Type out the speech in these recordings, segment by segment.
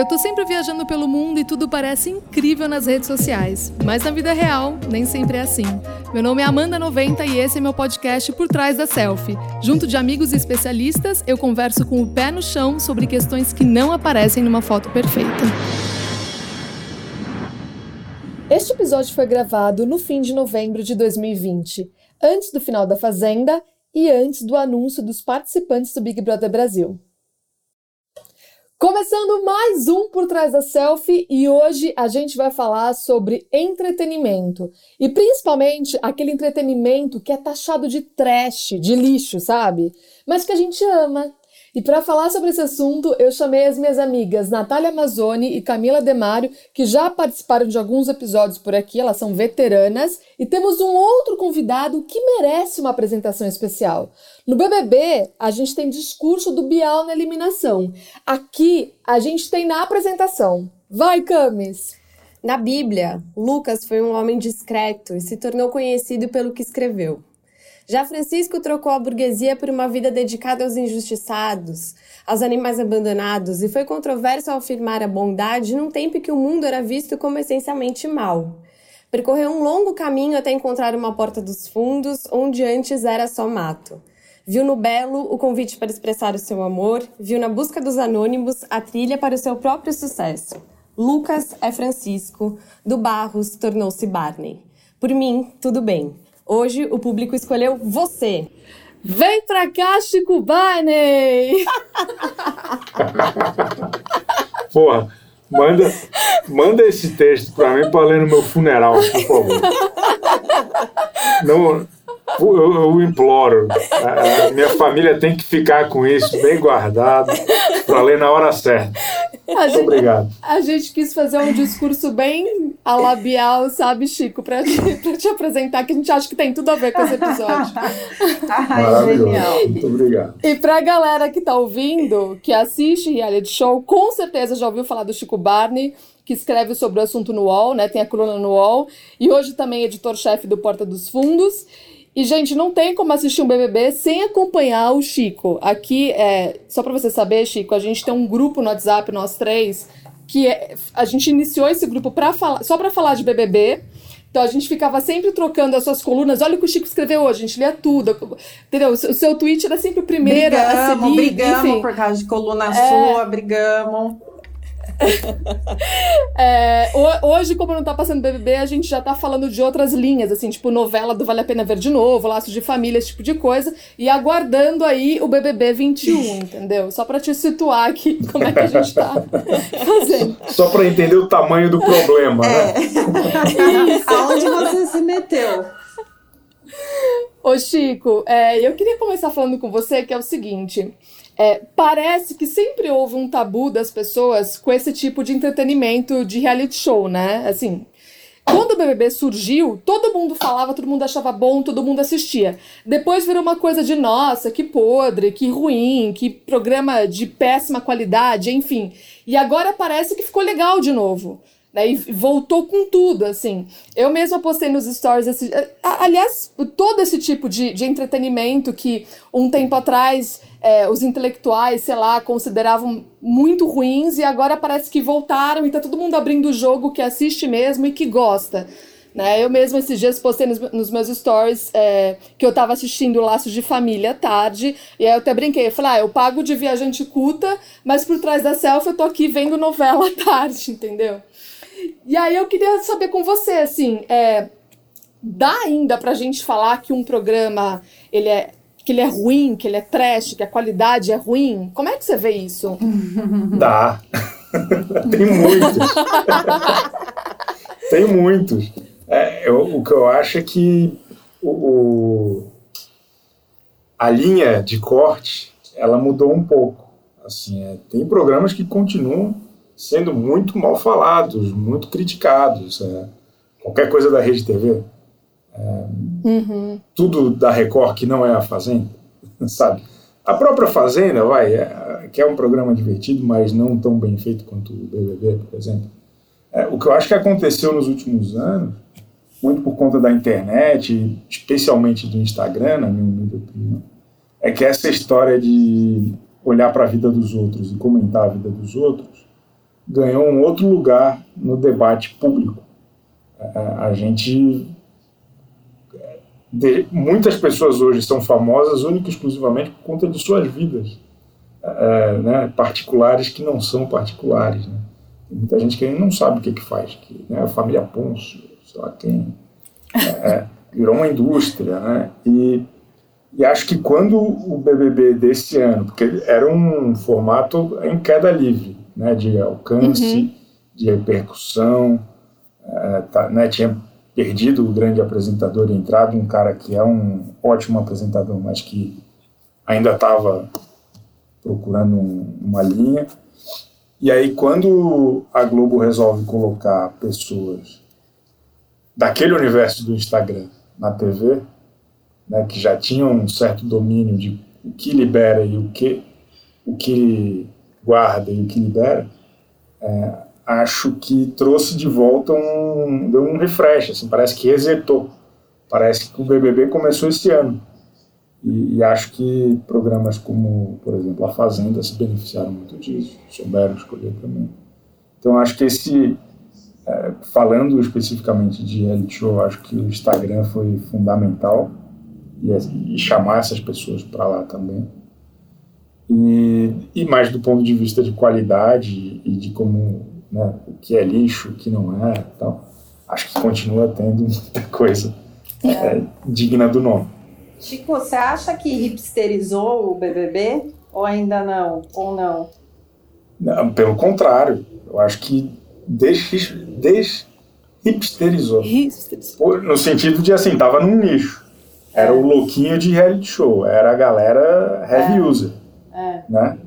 Eu tô sempre viajando pelo mundo e tudo parece incrível nas redes sociais, mas na vida real nem sempre é assim. Meu nome é Amanda 90 e esse é meu podcast Por Trás da Selfie. Junto de amigos e especialistas, eu converso com o pé no chão sobre questões que não aparecem numa foto perfeita. Este episódio foi gravado no fim de novembro de 2020, antes do final da Fazenda e antes do anúncio dos participantes do Big Brother Brasil. Começando mais um Por Trás da Selfie e hoje a gente vai falar sobre entretenimento e principalmente aquele entretenimento que é taxado de trash, de lixo, sabe? Mas que a gente ama, e para falar sobre esse assunto, eu chamei as minhas amigas Natália Mazzoni e Camila Demário, que já participaram de alguns episódios por aqui, elas são veteranas, e temos um outro convidado que merece uma apresentação especial. No BBB, a gente tem discurso do Bial na eliminação. Aqui, a gente tem na apresentação. Vai, Camis! Na Bíblia, Lucas foi um homem discreto e se tornou conhecido pelo que escreveu. Já Francisco trocou a burguesia por uma vida dedicada aos injustiçados, aos animais abandonados e foi controverso ao afirmar a bondade num tempo em que o mundo era visto como essencialmente mal. Percorreu um longo caminho até encontrar uma porta dos fundos, onde antes era só mato. Viu no belo o convite para expressar o seu amor, viu na busca dos anônimos a trilha para o seu próprio sucesso. Lucas é Francisco, do Barros tornou-se Barney. Por mim, tudo bem. Hoje o público escolheu você. Vem pra cá, Chico Barney! Porra, manda, manda esse texto pra mim pra ler no meu funeral, por favor. Não, eu, eu imploro. A minha família tem que ficar com isso bem guardado para ler na hora certa. A gente, Obrigado. A gente quis fazer um discurso bem alabial, sabe, Chico, pra te, pra te apresentar, que a gente acha que tem tudo a ver com esse episódio. Maravilhoso. Muito obrigado. E pra galera que tá ouvindo, que assiste reality show, com certeza já ouviu falar do Chico Barney, que escreve sobre o assunto no UOL, né? Tem a coluna no UOL. E hoje também editor-chefe do Porta dos Fundos. E, gente, não tem como assistir um BBB sem acompanhar o Chico. Aqui, é, só para você saber, Chico, a gente tem um grupo no WhatsApp, nós três, que é, a gente iniciou esse grupo pra falar, só para falar de BBB. Então a gente ficava sempre trocando as suas colunas. Olha o que o Chico escreveu hoje, a gente lia tudo. Entendeu? O seu tweet era sempre o primeiro brigamos, a seguir. Brigamos enfim. por causa de coluna é... sua, brigamos. é, hoje, como não tá passando BBB, a gente já tá falando de outras linhas, assim, tipo novela do Vale a Pena Ver de Novo, Laços de Família, esse tipo de coisa, e aguardando aí o BBB 21, entendeu? Só pra te situar aqui como é que a gente tá fazendo. Só pra entender o tamanho do problema, né? é. né? Aonde você se meteu? Ô Chico, é, eu queria começar falando com você que é o seguinte. É, parece que sempre houve um tabu das pessoas com esse tipo de entretenimento de reality show, né? Assim, quando o BBB surgiu, todo mundo falava, todo mundo achava bom, todo mundo assistia. Depois virou uma coisa de nossa, que podre, que ruim, que programa de péssima qualidade, enfim. E agora parece que ficou legal de novo. Né, e voltou com tudo, assim. Eu mesma postei nos stories, esse, aliás, todo esse tipo de, de entretenimento que um tempo atrás é, os intelectuais, sei lá, consideravam muito ruins e agora parece que voltaram e tá todo mundo abrindo o jogo que assiste mesmo e que gosta. Né? Eu mesma esses dias postei nos, nos meus stories é, que eu tava assistindo Laços de Família tarde, e aí eu até brinquei, eu falei, ah, eu pago de viajante culta, mas por trás da selfie eu tô aqui vendo novela tarde, entendeu? E aí eu queria saber com você, assim, é, dá ainda pra gente falar que um programa ele é que ele é ruim, que ele é trash, que a qualidade é ruim? Como é que você vê isso? Dá. Tem muitos. Tem muitos. É, eu, o que eu acho é que o, o, a linha de corte ela mudou um pouco. Assim, é, tem programas que continuam sendo muito mal falados, muito criticados. É, qualquer coisa da Rede TV. É, uhum. Tudo da Record que não é a Fazenda, sabe? A própria Fazenda, vai, é, que é um programa divertido, mas não tão bem feito quanto o BBB, por exemplo. É, o que eu acho que aconteceu nos últimos anos, muito por conta da internet, especialmente do Instagram, na minha humilde opinião, é que essa história de olhar para a vida dos outros e comentar a vida dos outros ganhou um outro lugar no debate público. A, a gente. De, muitas pessoas hoje são famosas única e exclusivamente por conta de suas vidas é, né, particulares que não são particulares. Né? Tem muita gente que não sabe o que, que faz. Que, né, a família Ponce, sei lá quem, é, é, virou uma indústria. Né? E, e acho que quando o BBB desse ano, porque era um formato em queda livre, né, de alcance, uhum. de repercussão, é, tá, né, tinha perdido o grande apresentador e entrado um cara que é um ótimo apresentador, mas que ainda estava procurando um, uma linha. E aí, quando a Globo resolve colocar pessoas daquele universo do Instagram na TV, né, que já tinham um certo domínio de o que libera e o que, o que guarda e o que libera, é, acho que trouxe de volta um, deu um refresh, assim, parece que resetou. Parece que o BBB começou esse ano. E, e, acho que programas como, por exemplo, A Fazenda se beneficiaram muito disso, souberam escolher também. Então, acho que esse, é, falando especificamente de reality show, acho que o Instagram foi fundamental e, e chamar essas pessoas para lá também. E, e mais do ponto de vista de qualidade e de como né, o que é lixo, o que não é, tal, acho que continua tendo muita coisa é, digna do nome. Chico, você acha que hipsterizou o BBB? Ou ainda não? Ou não? não pelo contrário, eu acho que des, des hipsterizou. No sentido de assim, tava num nicho. Era é. o louquinho de reality show, era a galera heavy é. user. É. Né?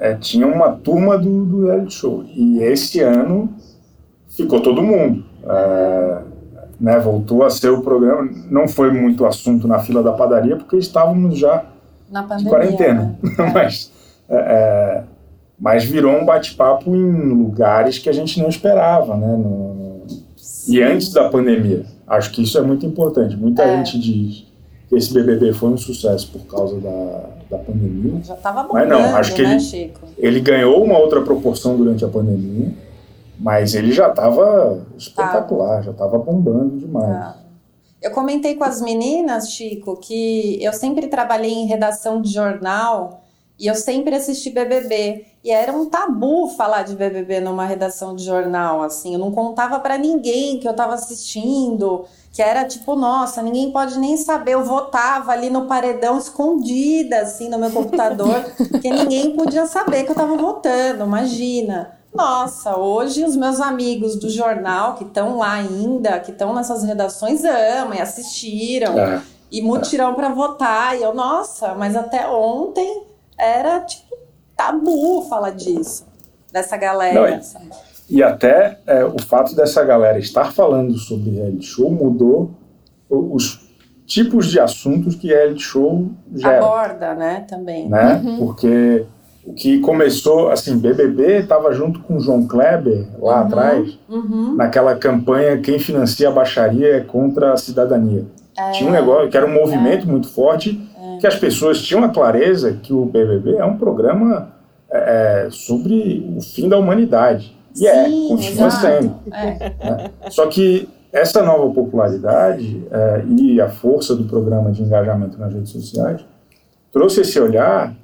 É, tinha uma turma do, do reality show. E esse ano ficou todo mundo. É, né, voltou a ser o programa. Não foi muito assunto na fila da padaria, porque estávamos já pandemia, de quarentena. Né? mas, é, é, mas virou um bate-papo em lugares que a gente não esperava, né? No, e antes da pandemia. Acho que isso é muito importante. Muita é. gente diz esse BBB foi um sucesso por causa da, da pandemia. Já estava bombando, Mas não, acho que né, ele, Chico? ele ganhou uma outra proporção durante a pandemia mas ele já estava espetacular, tá. já estava bombando demais. Tá. Eu comentei com as meninas, Chico, que eu sempre trabalhei em redação de jornal e eu sempre assisti BBB. E era um tabu falar de BBB numa redação de jornal, assim. Eu não contava para ninguém que eu estava assistindo, que era tipo, nossa, ninguém pode nem saber. Eu votava ali no paredão escondida, assim, no meu computador, porque ninguém podia saber que eu estava votando, imagina. Nossa, hoje os meus amigos do jornal que estão lá ainda, que estão nessas redações, amam e assistiram é. e mutirão é. para votar. E eu, nossa, mas até ontem era tipo tabu falar disso, dessa galera. Não, e, e, até é, o fato dessa galera estar falando sobre reality show mudou os tipos de assuntos que reality show gera. Aborda, né, também. Né? Uhum. Porque o que começou, assim, BBB estava junto com João Kleber lá uhum, atrás, uhum. naquela campanha Quem Financia a Baixaria é contra a Cidadania. É, Tinha um negócio que era um movimento é, muito forte. Que as pessoas tinham a clareza que o BBB é um programa é, é sobre o fim da humanidade. E é, Sim, é, continua exato. sendo. Né? Só que essa nova popularidade e a força do programa de engajamento nas redes sociais trouxe esse olhar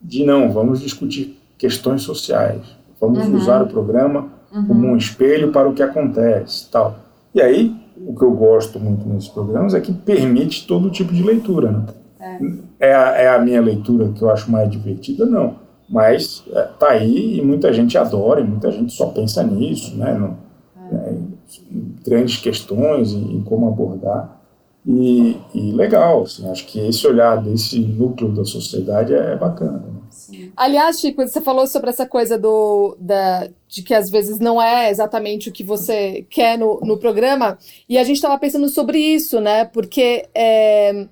de não, vamos discutir questões sociais, vamos uhum. usar o programa uhum. como um espelho para o que acontece, tal. E aí, o que eu gosto muito nesses programas é que permite todo tipo de leitura, né? É. É, a, é a minha leitura que eu acho mais divertida? Não. Mas é, tá aí e muita gente adora, e muita gente só pensa nisso, né? No, é. Né, em grandes questões, em, em como abordar. E, e, legal, assim, acho que esse olhar desse núcleo da sociedade é, bacana. Né? Aliás, Chico, você falou sobre essa coisa do, da, de que às vezes não é exatamente o que você quer no, no programa, e a gente estava pensando sobre isso, né? Porque é,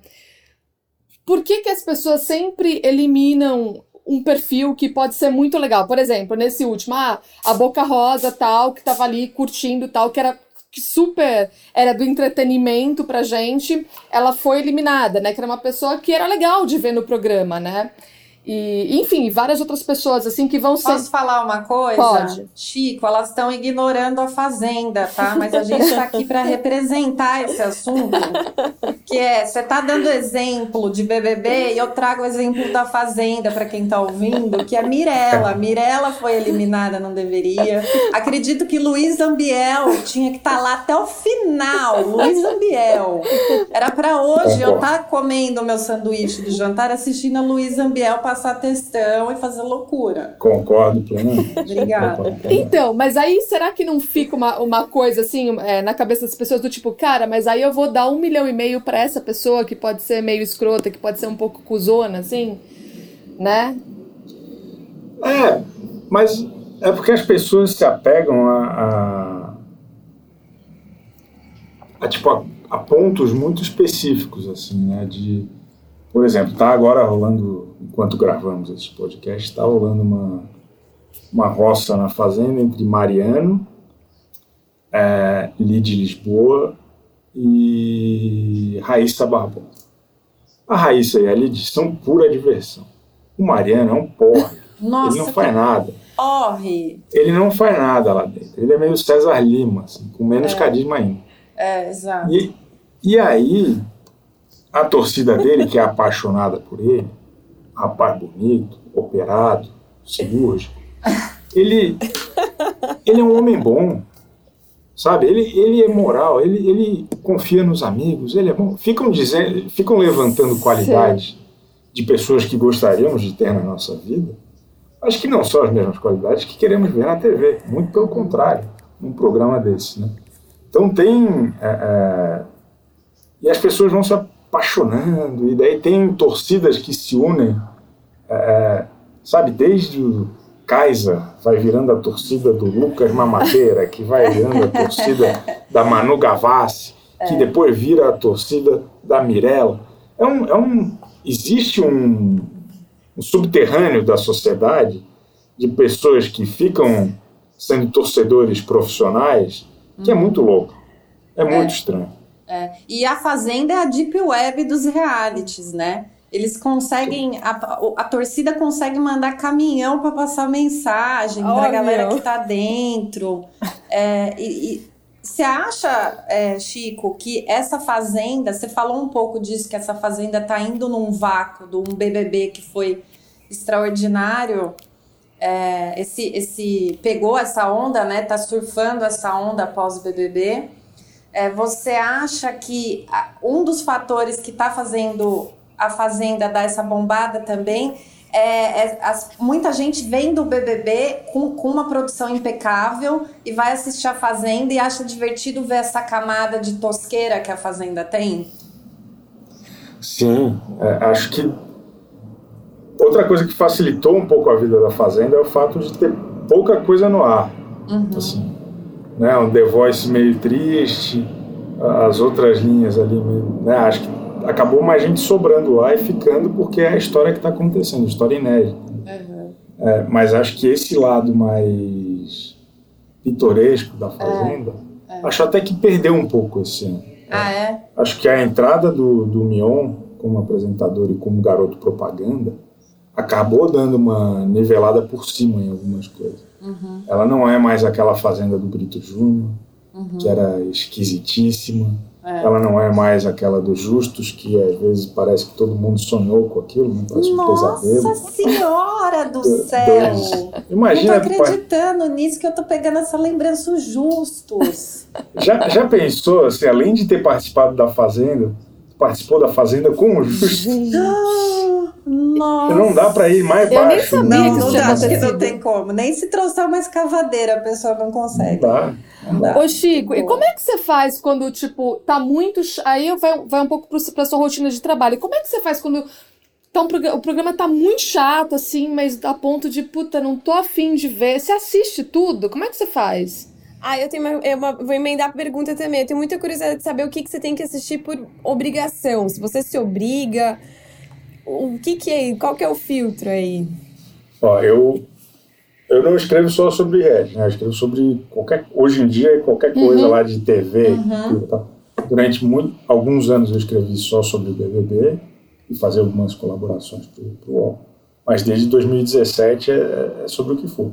por que, que as pessoas sempre eliminam um perfil que pode ser muito legal? Por exemplo, nesse último, ah, a Boca Rosa tal, que estava ali curtindo tal, que era que super era do entretenimento pra gente, ela foi eliminada, né? Que era uma pessoa que era legal de ver no programa, né? E, enfim, várias outras pessoas, assim, que vão ser. Posso falar uma coisa? Pode. Chico, elas estão ignorando a Fazenda, tá? Mas a gente está aqui para representar esse assunto. Que é, você tá dando exemplo de BBB e eu trago o exemplo da Fazenda para quem tá ouvindo, que é Mirella. Mirella foi eliminada, não deveria. Acredito que Luiz Ambiel tinha que estar tá lá até o final. Luiz Ambiel. Era para hoje eu estar tá comendo meu sanduíche do jantar assistindo a Luiz Ambiel passar testão e fazer loucura. Concordo plenamente. Obrigada. Então, mas aí será que não fica uma, uma coisa assim é, na cabeça das pessoas do tipo, cara, mas aí eu vou dar um milhão e meio para essa pessoa que pode ser meio escrota, que pode ser um pouco cuzona, assim, né? É, mas é porque as pessoas se apegam a, a, a tipo a, a pontos muito específicos, assim, né? De por exemplo, está agora rolando, enquanto gravamos esse podcast, está rolando uma, uma roça na fazenda entre Mariano, é, Lide Lisboa e Raíssa Barbosa. A Raíssa e a Lide são pura diversão. O Mariano é um porre. Nossa, ele não faz nada. Porre! Ele não faz nada lá dentro. Ele é meio César Lima, assim, com menos É. carisma ainda. É, exato. E, e aí, a torcida dele, que é apaixonada por ele, rapaz bonito, operado, cirúrgico, ele, ele é um homem bom, sabe? Ele, ele é moral, ele, ele confia nos amigos, ele é bom. Ficam, dizendo, ficam levantando qualidades de pessoas que gostaríamos de ter na nossa vida, mas que não são as mesmas qualidades que queremos ver na TV. Muito pelo contrário, num programa desse, né? Então tem... é, é, e as pessoas vão se apaixonando, e daí tem torcidas que se unem, é, sabe, desde o Kaiser vai virando a torcida do Lucas Mamadeira, que vai virando a torcida da Manu Gavassi, que depois vira a torcida da Mirella. É um, é um, existe um, um subterrâneo da sociedade de pessoas que ficam sendo torcedores profissionais que é muito louco. É muito estranho. É. E a Fazenda é a deep web dos realities, né? Eles conseguem, a, a torcida consegue mandar caminhão para passar mensagem para a Óbvio. galera que tá dentro. É, e, e você acha, é, Chico, que essa fazenda, você falou um pouco disso, que essa fazenda tá indo num vácuo de um BBB que foi extraordinário. É, esse, esse pegou essa onda, né? Tá surfando essa onda após o BBB. É, você acha que um dos fatores que está fazendo a Fazenda dar essa bombada também é, é as- muita gente vem do BBB com, com uma produção impecável e vai assistir a Fazenda e acha divertido ver essa camada de tosqueira que a Fazenda tem? Sim, é, acho que outra coisa que facilitou um pouco a vida da Fazenda é o fato de ter pouca coisa no ar. Assim, né? Um The Voice meio triste, as outras linhas ali, meio, né? Acho que acabou mais gente sobrando lá e ficando porque é a história que está acontecendo, história inédita. É, mas acho que esse lado mais pitoresco da Fazenda, acho até que perdeu um pouco esse ano. Ah, é? Acho que a entrada do, do Mion como apresentador e como garoto propaganda acabou dando uma nivelada por cima em algumas coisas. Ela não é mais aquela fazenda do Brito Júnior, que era esquisitíssima. Ela não é mais aquela dos justos, que às vezes parece que todo mundo sonhou com aquilo, não parece um Nossa pesadelo. Senhora do céu! Imagina, não tô acreditando nisso que eu tô pegando essa lembrança os justos. já, já pensou, assim, além de ter participado da Fazenda, participou da Fazenda com o Justo? Nossa! Não dá pra ir mais Eu nem baixo. sabia né? que Não, isso não tinha acho que não tem como. Nem se trouxer uma escavadeira a pessoa não Não consegue. dá. Não dá. Ô, Chico, e como é que você faz quando, tipo, tá muito. Aí vai, vai um pouco pro, pra sua rotina de trabalho. Como é que você faz quando tá um progra- o programa tá muito chato, assim, mas a ponto de, puta, não tô afim de ver? Você assiste tudo? Como é que você faz? Ah, eu tenho uma, uma- vou emendar a pergunta também. Eu tenho muita curiosidade de saber o que, que você tem que assistir por obrigação. Se você se obriga, o que que é, qual que é o filtro aí? Ó, eu, eu não escrevo só sobre reality, né? Eu escrevo sobre qualquer... Hoje em dia, qualquer coisa Uhum. lá de TV. tudo, tá? Durante muito, alguns anos eu escrevi só sobre o BBB e fazer algumas colaborações pro, pro UOL. mas desde 2017 é, é sobre o que for.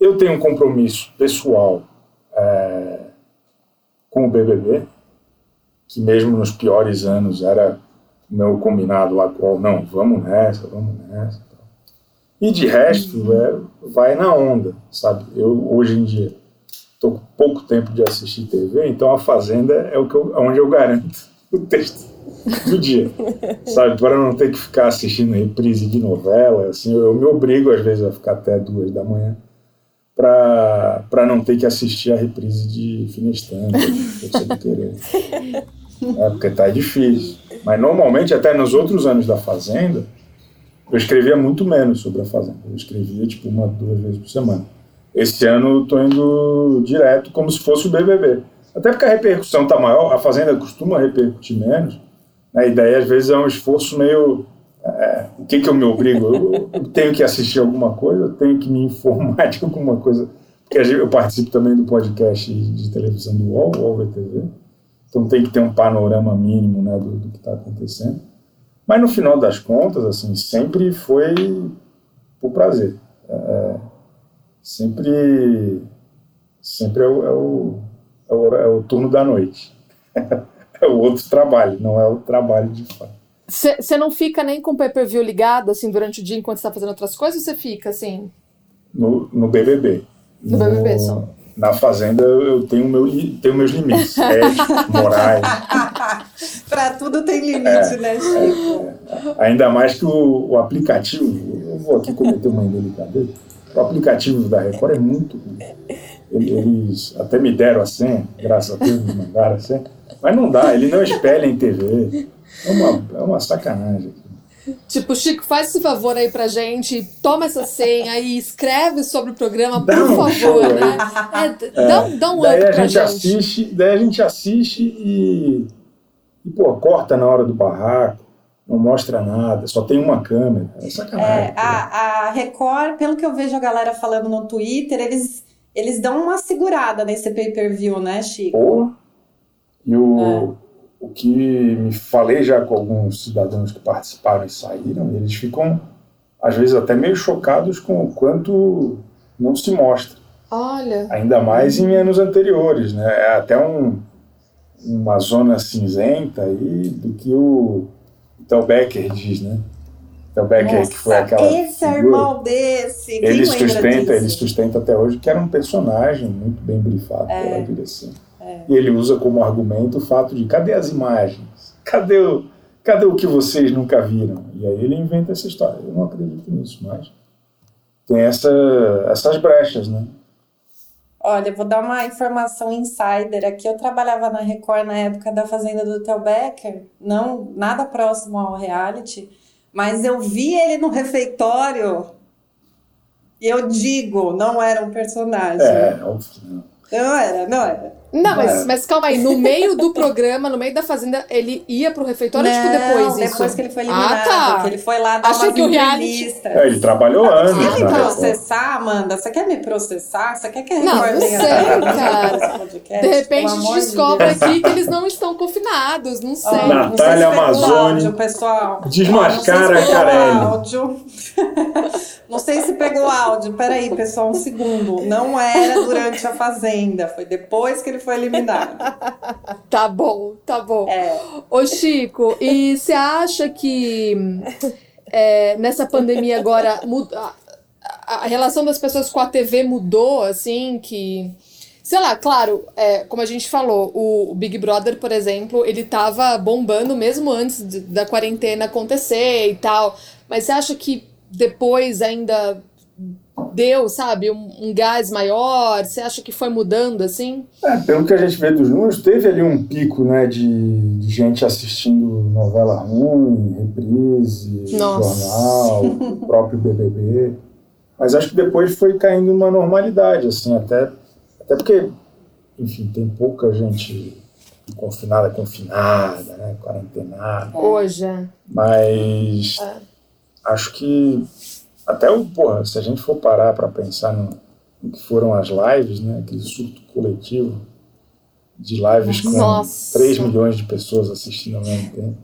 Eu tenho um compromisso pessoal é, com o BBB, que mesmo nos piores anos era meu combinado lá qual, não, vamos nessa, vamos nessa. E de resto, é, vai na onda, sabe? Eu, hoje em dia, estou com pouco tempo de assistir TV, então a Fazenda é o que eu, onde eu garanto o texto do dia, sabe? Para não ter que ficar assistindo reprise de novela, assim, eu, eu me obrigo às vezes a ficar até duas da manhã para não ter que assistir a reprise de Finestante, de querer. É, porque tá difícil. Mas normalmente, até nos outros anos da Fazenda, eu escrevia muito menos sobre a Fazenda. Eu escrevia tipo uma, duas vezes por semana. Esse ano eu tô indo direto, como se fosse o BBB. Até porque a repercussão tá maior, a Fazenda costuma repercutir menos. A ideia, às vezes, é um esforço meio é, o que, que eu me obrigo? Eu, eu, tenho que assistir alguma coisa, eu tenho que me informar de alguma coisa. Porque eu participo também do podcast de televisão do UOL, UOL VTV. Então tem que ter um panorama mínimo né, do, do que está acontecendo. Mas no final das contas, assim, sempre foi por prazer. É, é sempre sempre é o, é o, é o, é o turno da noite. é o outro trabalho, não é o trabalho de fato. Você não fica nem com o pay-per-view ligado, assim, durante o dia enquanto está fazendo outras coisas, ou você fica, assim? No, no BBB. No, no BBB só. Na Fazenda eu tenho, meu, tenho meus limites, éticos, morais. Para tudo tem limite, é, né, Chico? É, ainda mais que o, o, aplicativo, eu vou aqui cometer uma indelicadeza, o aplicativo da Record é muito ruim. Eles até me deram a senha, graças a Deus me mandaram a senha, mas não dá, ele não espelha em TV. É uma, é uma sacanagem. Tipo, Chico, faz esse favor aí pra gente, toma essa senha e escreve sobre o programa, por favor, show, né? É, é, dá, dá um daí a gente, gente, assiste, Daí a gente assiste e, e, pô, corta na hora do barraco, não mostra nada, só tem uma câmera. É sacanagem. É, a, a Record, pelo que eu vejo a galera falando no Twitter, eles, eles dão uma segurada nesse pay-per-view, né, Chico? Pô, e o... É o que me falei já com alguns cidadãos que participaram e saíram, eles ficam, às vezes, até meio chocados com o quanto não se mostra. Olha. Ainda mais em anos anteriores, né? É até um, uma zona cinzenta aí do que o Tel Becker diz, né? Tel Becker, Nossa, que foi aquela. Esse é irmão desse. ele sustenta, ele sustenta até hoje que era um personagem muito bem brifado é. pela direção. É. E ele usa como argumento o fato de cadê as imagens? Cadê o, cadê o que vocês nunca viram? E aí ele inventa essa história. Eu não acredito nisso, mas tem essa, essas brechas, né? Olha, vou dar uma informação insider aqui. Eu trabalhava na Record na época da Fazenda do Theo Becker, não nada próximo ao reality, mas eu vi ele no refeitório e eu digo, não era um personagem. É, óbvio que não. Não era, não era. Não, mas, mas calma aí, no meio do programa, no meio da fazenda, ele ia pro refeitório tipo, não, tipo depois isso? depois que ele foi eliminado, ah, tá. que ele foi lá dar Achei que o reality... É, ele trabalhou anos. Você quer me processar, Amanda? Você quer me processar? Você quer que a Record Não, não sei, cara. De repente a gente descobre de aqui que eles não estão confinados, não sei. Oh, Natália não Amazônia. pessoal. Desmascara a Carelli. Áudio. Não sei se pegou áudio. Peraí, pessoal, um segundo. Não era durante a Fazenda, foi depois que ele foi eliminado. Tá bom, tá bom. É. Ô, Chico, e você acha que é, nessa pandemia agora muda, a, a relação das pessoas com a TV mudou, assim, que sei lá, claro, é, como a gente falou, o, Big Brother, por exemplo, ele tava bombando mesmo antes de, da quarentena acontecer e tal. Mas você acha que depois ainda deu, sabe, um, um, gás maior? Você acha que foi mudando assim? É, pelo que a gente vê dos números, teve ali um pico, né, de, de gente assistindo novela ruim, reprise, Nossa. jornal, o próprio BBB. Mas acho que depois foi caindo uma normalidade, assim, até, até porque, enfim, tem pouca gente confinada, confinada, né, quarentenada. Hoje. É. Mas... É acho que até o, porra, se a gente for parar para pensar no, no, que foram as lives, né, aquele surto coletivo de lives com Nossa. 3 milhões de pessoas assistindo ao mesmo tempo.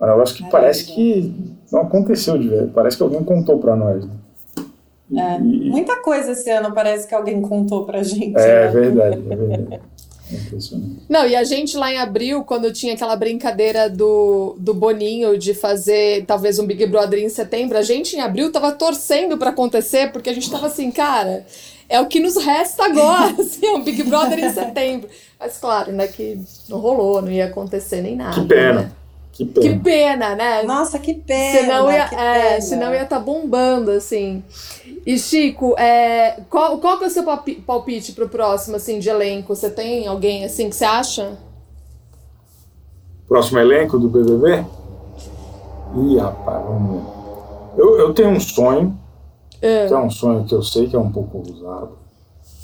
Um negócio que parece que não aconteceu de verdade. Parece que alguém contou para nós. Né? É, muita coisa esse ano parece que alguém contou pra gente. É, né? verdade, é verdade. Não, e a gente lá em abril, quando tinha aquela brincadeira do, do Boninho de fazer talvez um Big Brother em setembro, a gente em abril tava torcendo para acontecer, porque a gente tava assim, cara, é o que nos resta agora, assim, é um Big Brother em setembro. Mas claro, né, que não rolou, não ia acontecer nem nada. Que pena. Né? Que pena. Que pena, né? Nossa, que pena. Senão ia, é, pena. senão ia estar tá bombando, assim. E Chico, é, qual, qual que é o seu palpite pro próximo, assim, de elenco? Você tem alguém, assim, que você acha? Próximo elenco do BBB? Ih, rapaz, vamos ver. Eu, eu tenho um sonho, é. que é um sonho que eu sei que é um pouco ousado,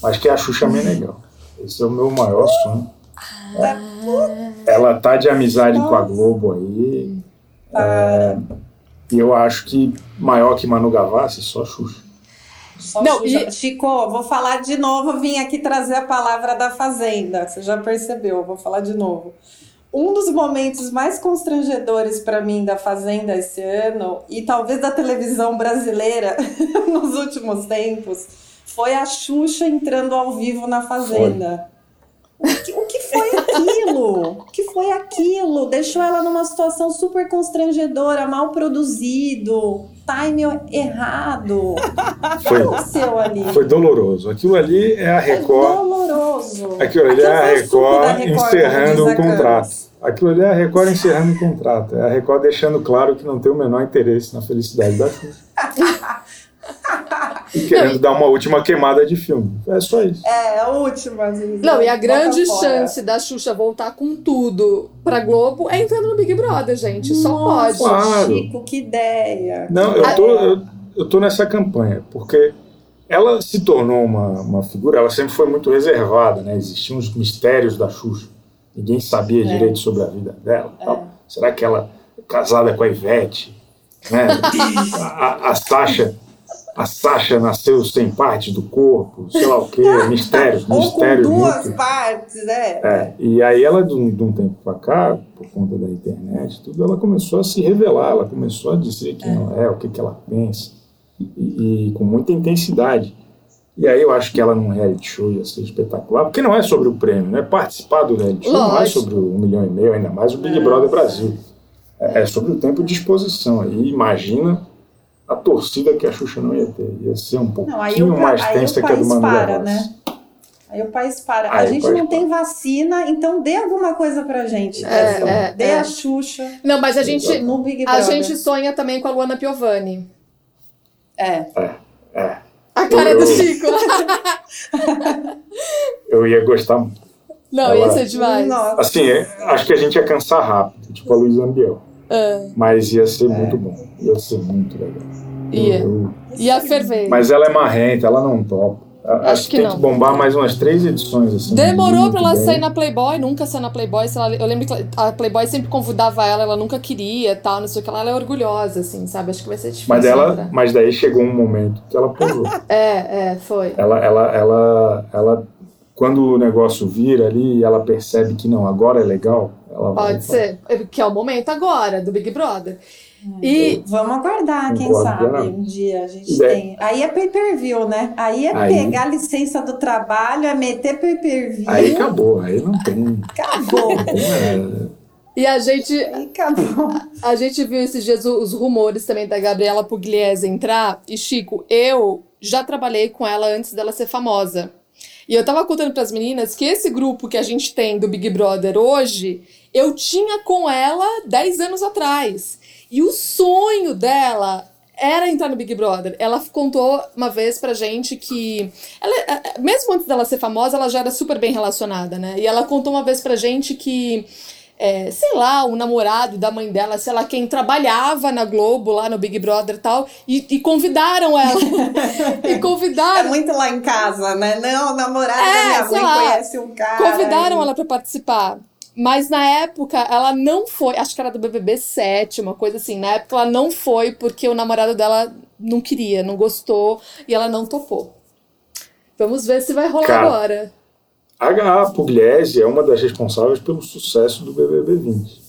mas que é a Xuxa Meneghel. Esse é o meu maior sonho. Ah. Ela tá de amizade Nossa. com a Globo aí. É, e eu acho que maior que Manu Gavassi, só Xuxa. Só Não. E... Chico, vou falar de novo, vim aqui trazer a palavra da Fazenda. Você já percebeu, vou falar de novo. Um dos momentos mais constrangedores para mim da Fazenda esse ano, e talvez da televisão brasileira nos últimos tempos, foi a Xuxa entrando ao vivo na Fazenda. Foi. O que, o que foi aquilo? o que foi aquilo? Deixou ela numa situação super constrangedora, mal produzido, time errado. Foi, aconteceu ali? Foi doloroso. Aquilo ali é a Record. É doloroso. Aquilo ali é a Record, Record encerrando o contrato. Aquilo ali é a Record encerrando o contrato. É a Record deixando claro que não tem o menor interesse na felicidade da Xuxa. e querendo não, dar uma última queimada de filme. É só isso. É, a última. Não, e a grande chance da Xuxa voltar com tudo pra Globo é entrando no Big Brother, gente. Só pode. Claro. Chico, que ideia. Não, eu tô, eu, eu tô nessa campanha, porque ela se tornou uma, uma figura, ela sempre foi muito reservada, né? Existiam os mistérios da Xuxa. Ninguém sabia é. direito sobre a vida dela. É. Tal. Será que ela é casada com a Ivete? Né? a, a, a Sasha a Sasha nasceu sem parte do corpo, sei lá o quê, mistério, Ou mistério. com duas muito. partes, né? É, e aí ela, de um, de um tempo para cá, por conta da internet, tudo, ela começou a se revelar, ela começou a dizer quem é. ela é, o que, que ela pensa, e, e, com muita intensidade. E aí eu acho que ela num reality show ia ser espetacular, porque não é sobre o prêmio, né? Participar do reality show Lógico. não é sobre o um milhão e meio, ainda mais o Big. Brother Brasil. É, é sobre o tempo de exposição. Aí imagina a torcida que a Xuxa não ia ter. Ia ser um pouquinho não, mais tensa que a do Manu para, né? Aí o país para. Aí a gente não para. tem vacina, então dê alguma coisa pra gente. É, é, dê é. a Xuxa. Não, mas a gente, no Big a gente sonha também com a Luana Piovani. É. É. é. A cara eu, do Chico. eu ia gostar Não, Ela, ia ser demais. Assim, é, acho que a gente ia cansar rápido, tipo a Luísa Ambiel. Uh. Mas ia ser muito bom. Ia ser muito legal. Ia. Eu, ia ferver. Mas ela é marrenta, ela não topa. Acho, Acho que, tem não. que bombar mais umas três edições. Assim, Demorou pra ela bem. sair na Playboy, nunca saiu na Playboy. eu lembro que a Playboy sempre convidava ela, ela nunca queria tal, não sei o que. Ela, ela é orgulhosa, assim, sabe? Acho que vai ser difícil. Mas, ela, mas daí chegou um momento que ela posou. é, é, foi. Ela, ela, ela, ela, quando o negócio vira ali, ela percebe que não, agora é legal. Ela Pode ser, que é o momento agora do Big Brother. E vamos aguardar, quem sabe um dia a gente é. tem. Aí é pay-per-view, né? Aí é aí, pegar a licença do trabalho, é meter pay-per-view. Aí acabou, aí não tem. Acabou. E a gente. Acabou. A gente viu esses dias os rumores também da Gabriela Pugliese entrar. E, Chico, eu já trabalhei com ela antes dela ser famosa. E eu tava contando para as meninas que esse grupo que a gente tem do Big Brother hoje, eu tinha com ela 10 anos atrás. E o sonho dela era entrar no Big Brother. Ela contou uma vez pra gente que. Ela, é, é, mesmo antes dela ser famosa, ela já era super bem relacionada, né? E ela contou uma vez pra gente que. É, sei lá, o namorado da mãe dela, sei lá, quem trabalhava na Globo, lá no Big Brother e tal, e, e convidaram ela. e convidaram. É muito lá em casa, né? Não, o namorado é, da minha mãe lá, conhece um cara. Convidaram ela para participar. Mas na época ela não foi, acho que era do BBB 7, uma coisa assim. Na época ela não foi porque o namorado dela não queria, não gostou e ela não topou. Vamos ver se vai rolar Cara, agora. A Pugliese é uma das responsáveis pelo sucesso do BBB 20.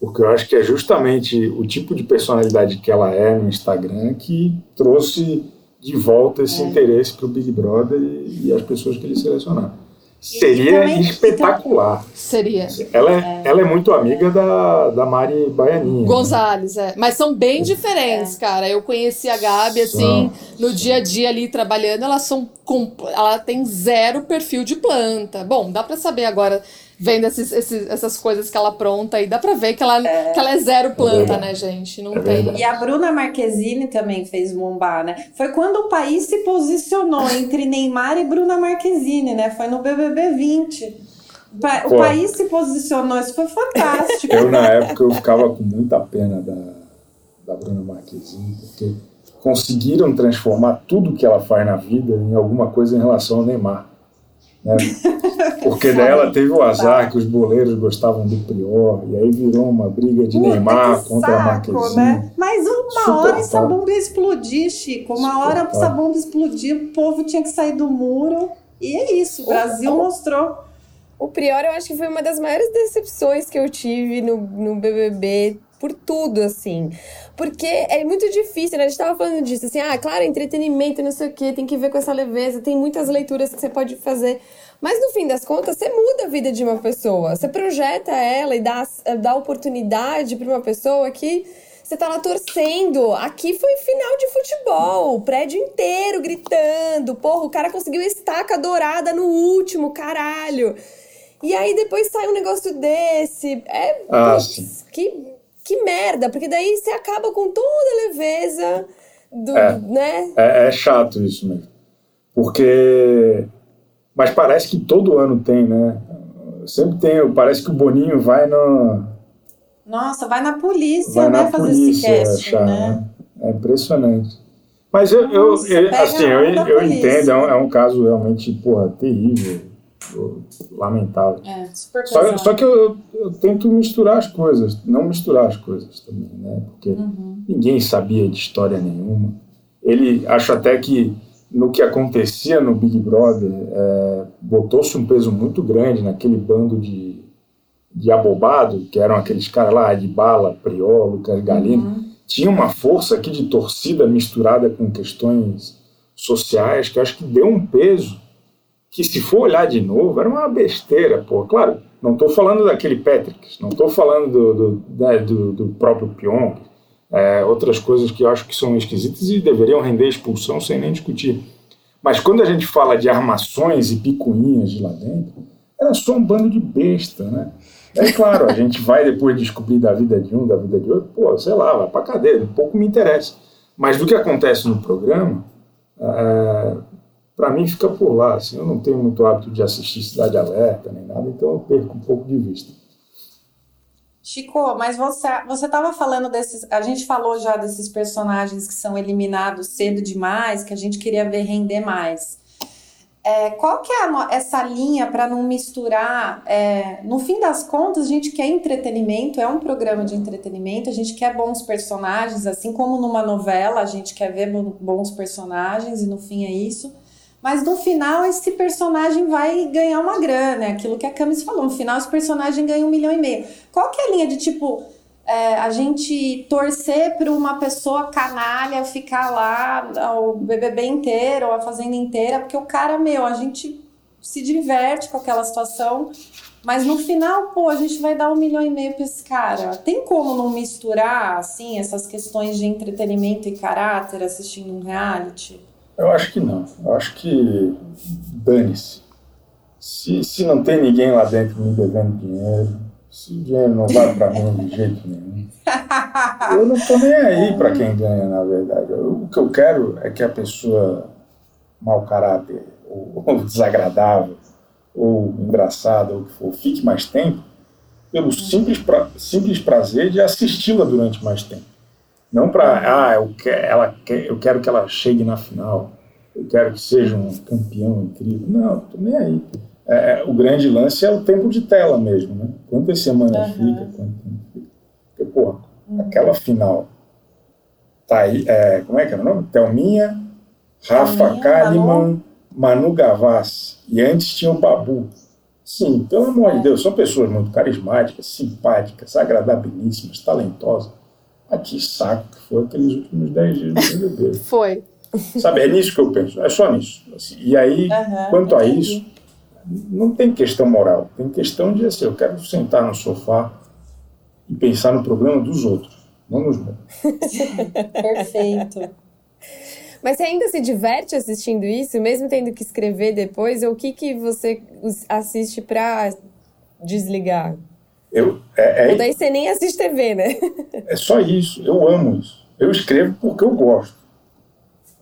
porque eu acho que é justamente o tipo de personalidade que ela é no Instagram que trouxe de volta esse é. interesse para o Big Brother e, e as pessoas que ele selecionaram. Seria espetacular. Seria. Ela é, ela é muito amiga da, da Mari Baianinha. Gonzalez, né? é. Mas são bem diferentes, é. cara. Eu conheci a Gabi, assim, são. no dia a dia ali trabalhando, elas são. Ela tem zero perfil de planta. Bom, dá para saber agora vendo esses, esses, essas coisas que ela apronta e dá pra ver que ela é, que ela é zero planta, é né, gente? Não é tem. E a Bruna Marquezine também fez bombar, né? Foi quando o país se posicionou entre Neymar e Bruna Marquezine, né? Foi no BBB 20. O Pô, país se posicionou, isso foi fantástico. Eu, na época, eu ficava com muita pena da, da Bruna Marquezine, porque conseguiram transformar tudo que ela faz na vida em alguma coisa em relação ao Neymar. Né? Porque dela teve o azar que os boleiros gostavam do Prior, e aí virou uma briga de Puta, Neymar contra saco, a Marquezine. Né? Mas uma hora essa bomba ia explodir, Chico. Uma hora essa bomba explodir, o povo tinha que sair do muro. E é isso, o Brasil mostrou. O Prior, eu acho que foi uma das maiores decepções que eu tive no, no BBB por tudo, assim. Porque é muito difícil, né? A gente tava falando disso, assim, ah, claro, entretenimento, não sei o quê, tem que ver com essa leveza, tem muitas leituras que você pode fazer. Mas no fim das contas, você muda a vida de uma pessoa. Você projeta ela e dá, dá oportunidade para uma pessoa que você tá lá torcendo. Aqui foi final de futebol, o prédio inteiro gritando. Porra, o cara conseguiu estaca dourada no último, caralho. E aí depois sai um negócio desse. É. Ah, putz, que que merda, porque daí você acaba com toda a leveza do, é, né? É, é chato isso mesmo. Porque. Mas parece que todo ano tem, né? Sempre tem, parece que o Boninho vai no. Nossa, vai na polícia, vai né? Na fazer polícia, esse casting, é, né? É impressionante. Mas eu, Nossa, eu, eu assim, eu, eu entendo, é um, é um caso realmente, porra, terrível lamentável. É, super só, só que eu, eu, tento misturar as coisas, não misturar as coisas também, né? Porque uhum. ninguém sabia de história nenhuma. Ele, acho até que no que acontecia no Big Brother, é, botou-se um peso muito grande naquele bando de, de abobado, que eram aqueles caras lá, de Bala, Priol, Lucas Galino. Uhum. Tinha uma força aqui de torcida misturada com questões sociais que acho que deu um peso que se for olhar de novo, era uma besteira, pô. Claro, não estou falando daquele Patrick, não estou falando do, do, né, do, do, próprio Pyong, é, outras coisas que eu acho que são esquisitas e deveriam render expulsão sem nem discutir. Mas quando a gente fala de armações e picuinhas de lá dentro, era só um bando de besta, né? É claro, a gente vai depois descobrir da vida de um, da vida de outro, pô, sei lá, vai pra cadeia, pouco me interessa. Mas do que acontece no programa, é, para mim fica por lá. Assim, eu não tenho muito hábito de assistir Cidade Alerta nem nada, então eu perco um pouco de vista. Chico, mas você você estava falando desses, a gente falou já desses personagens que são eliminados cedo demais, que a gente queria ver render mais. É, qual que é a, essa linha para não misturar? É, no fim das contas, a gente quer entretenimento, é um programa de entretenimento, a gente quer bons personagens, assim como numa novela, a gente quer ver bons personagens e no fim é isso. Mas no final esse personagem vai ganhar uma grana, é aquilo que a Camis falou. No final esse personagem ganha um milhão e meio. Qual que é a linha de tipo é, a gente torcer para uma pessoa canalha ficar lá o BBB inteiro ou a fazenda inteira, porque o cara, meu, a gente se diverte com aquela situação, mas no final, pô, a gente vai dar um milhão e meio para esse cara. Tem como não misturar, assim, essas questões de entretenimento e caráter assistindo um reality? Eu acho que não. Eu acho que dane-se. Se, se não tem ninguém lá dentro me devendo dinheiro, se o dinheiro não vai para mim de jeito nenhum, eu não tô nem aí para quem ganha, na verdade. Eu, o que eu quero é que a pessoa mau caráter, ou, ou desagradável, ou engraçada, ou o que for, fique mais tempo, pelo simples, pra, simples prazer de assisti-la durante mais tempo. Não para, ah, eu, quer, ela eu quero que ela chegue na final, eu quero que seja um campeão incrível. Não, tô nem aí. É, é, o grande lance é o tempo de tela mesmo, né? Quantas semanas uhum. fica, quanto tempo fica. Porque, porra, uhum. aquela final tá aí, é, como é que era o nome? Thelminha, Rafa Kalimann, Manu. Manu Gavassi, e antes tinha o Babu. Sim, pelo amor de Deus, são pessoas muito carismáticas, simpáticas, agradabilíssimas, talentosas. Aqui saco que foi aqueles últimos 10 dias do BBB. Foi. Sabe, é nisso que eu penso, é só nisso. Assim, e aí, Aham, quanto a entendi. isso, não tem questão moral, tem questão de assim, eu quero sentar no sofá e pensar no problema dos outros, não nos meus. Perfeito. Mas você ainda se diverte assistindo isso, mesmo tendo que escrever depois? Ou o que, que você assiste pra desligar? Eu, é, é, Ou daí você nem assiste TV, né? é só isso, eu amo isso. Eu escrevo porque eu gosto.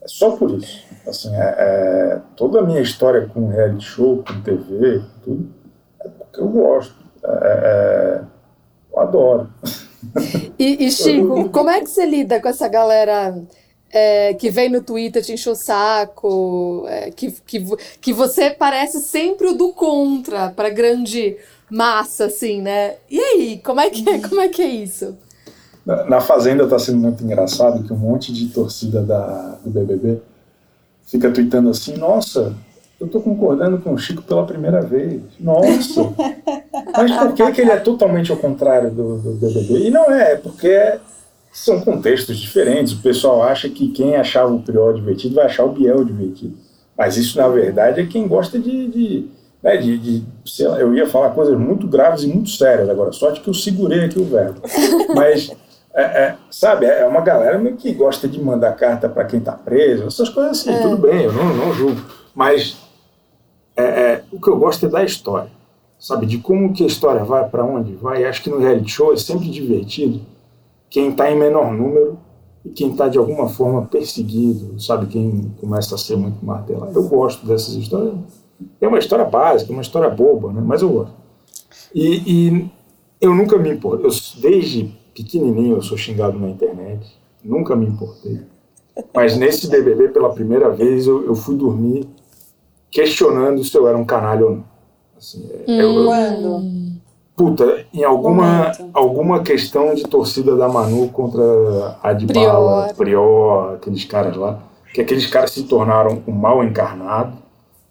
É só por isso. Assim, é, é- toda a minha história com reality show, com TV, tudo, é porque eu gosto. É, é- eu adoro. E, e, Chico, como é que você lida com essa galera é, que vem no Twitter te encher o saco, é, que, que, que você parece sempre o do contra para grande massa, assim, né? E aí, como é que é, como é, que é isso? Na, na Fazenda está sendo muito engraçado que um monte de torcida da, do BBB fica tweetando assim: Nossa, eu tô concordando com o Chico pela primeira vez. Nossa! Mas por que, que ele é totalmente ao contrário do, do BBB? E não é, é porque são contextos diferentes. O pessoal acha que quem achava o Priol divertido vai achar o Biel divertido. Mas isso, na verdade, é quem gosta de. de, né, de, de lá, eu ia falar coisas muito graves e muito sérias agora. Sorte que eu segurei aqui o verbo. Mas. É, é, sabe, é uma galera meio que gosta de mandar carta para quem tá preso, essas coisas assim, tudo bem, eu não, não julgo. Mas é, é, o que eu gosto é da história, sabe, de como que a história vai, para onde vai. Acho que no reality show é sempre divertido quem está em menor número e quem está de alguma forma perseguido, sabe, quem começa a ser muito martelado. Eu gosto dessas histórias. É uma história básica, uma história boba, né? mas eu gosto. E, e eu nunca me importo. Eu, desde pequenininho eu sou xingado na internet, nunca me importei. Mas nesse BBB, pela primeira vez, eu, eu fui dormir questionando se eu era um canalha ou não. Assim, é, eu- eu- Quando? puta, em alguma, Momento. alguma questão de torcida da Manu contra a de Bala, Prior. Prior, aqueles caras lá, que aqueles caras se tornaram o mal encarnado,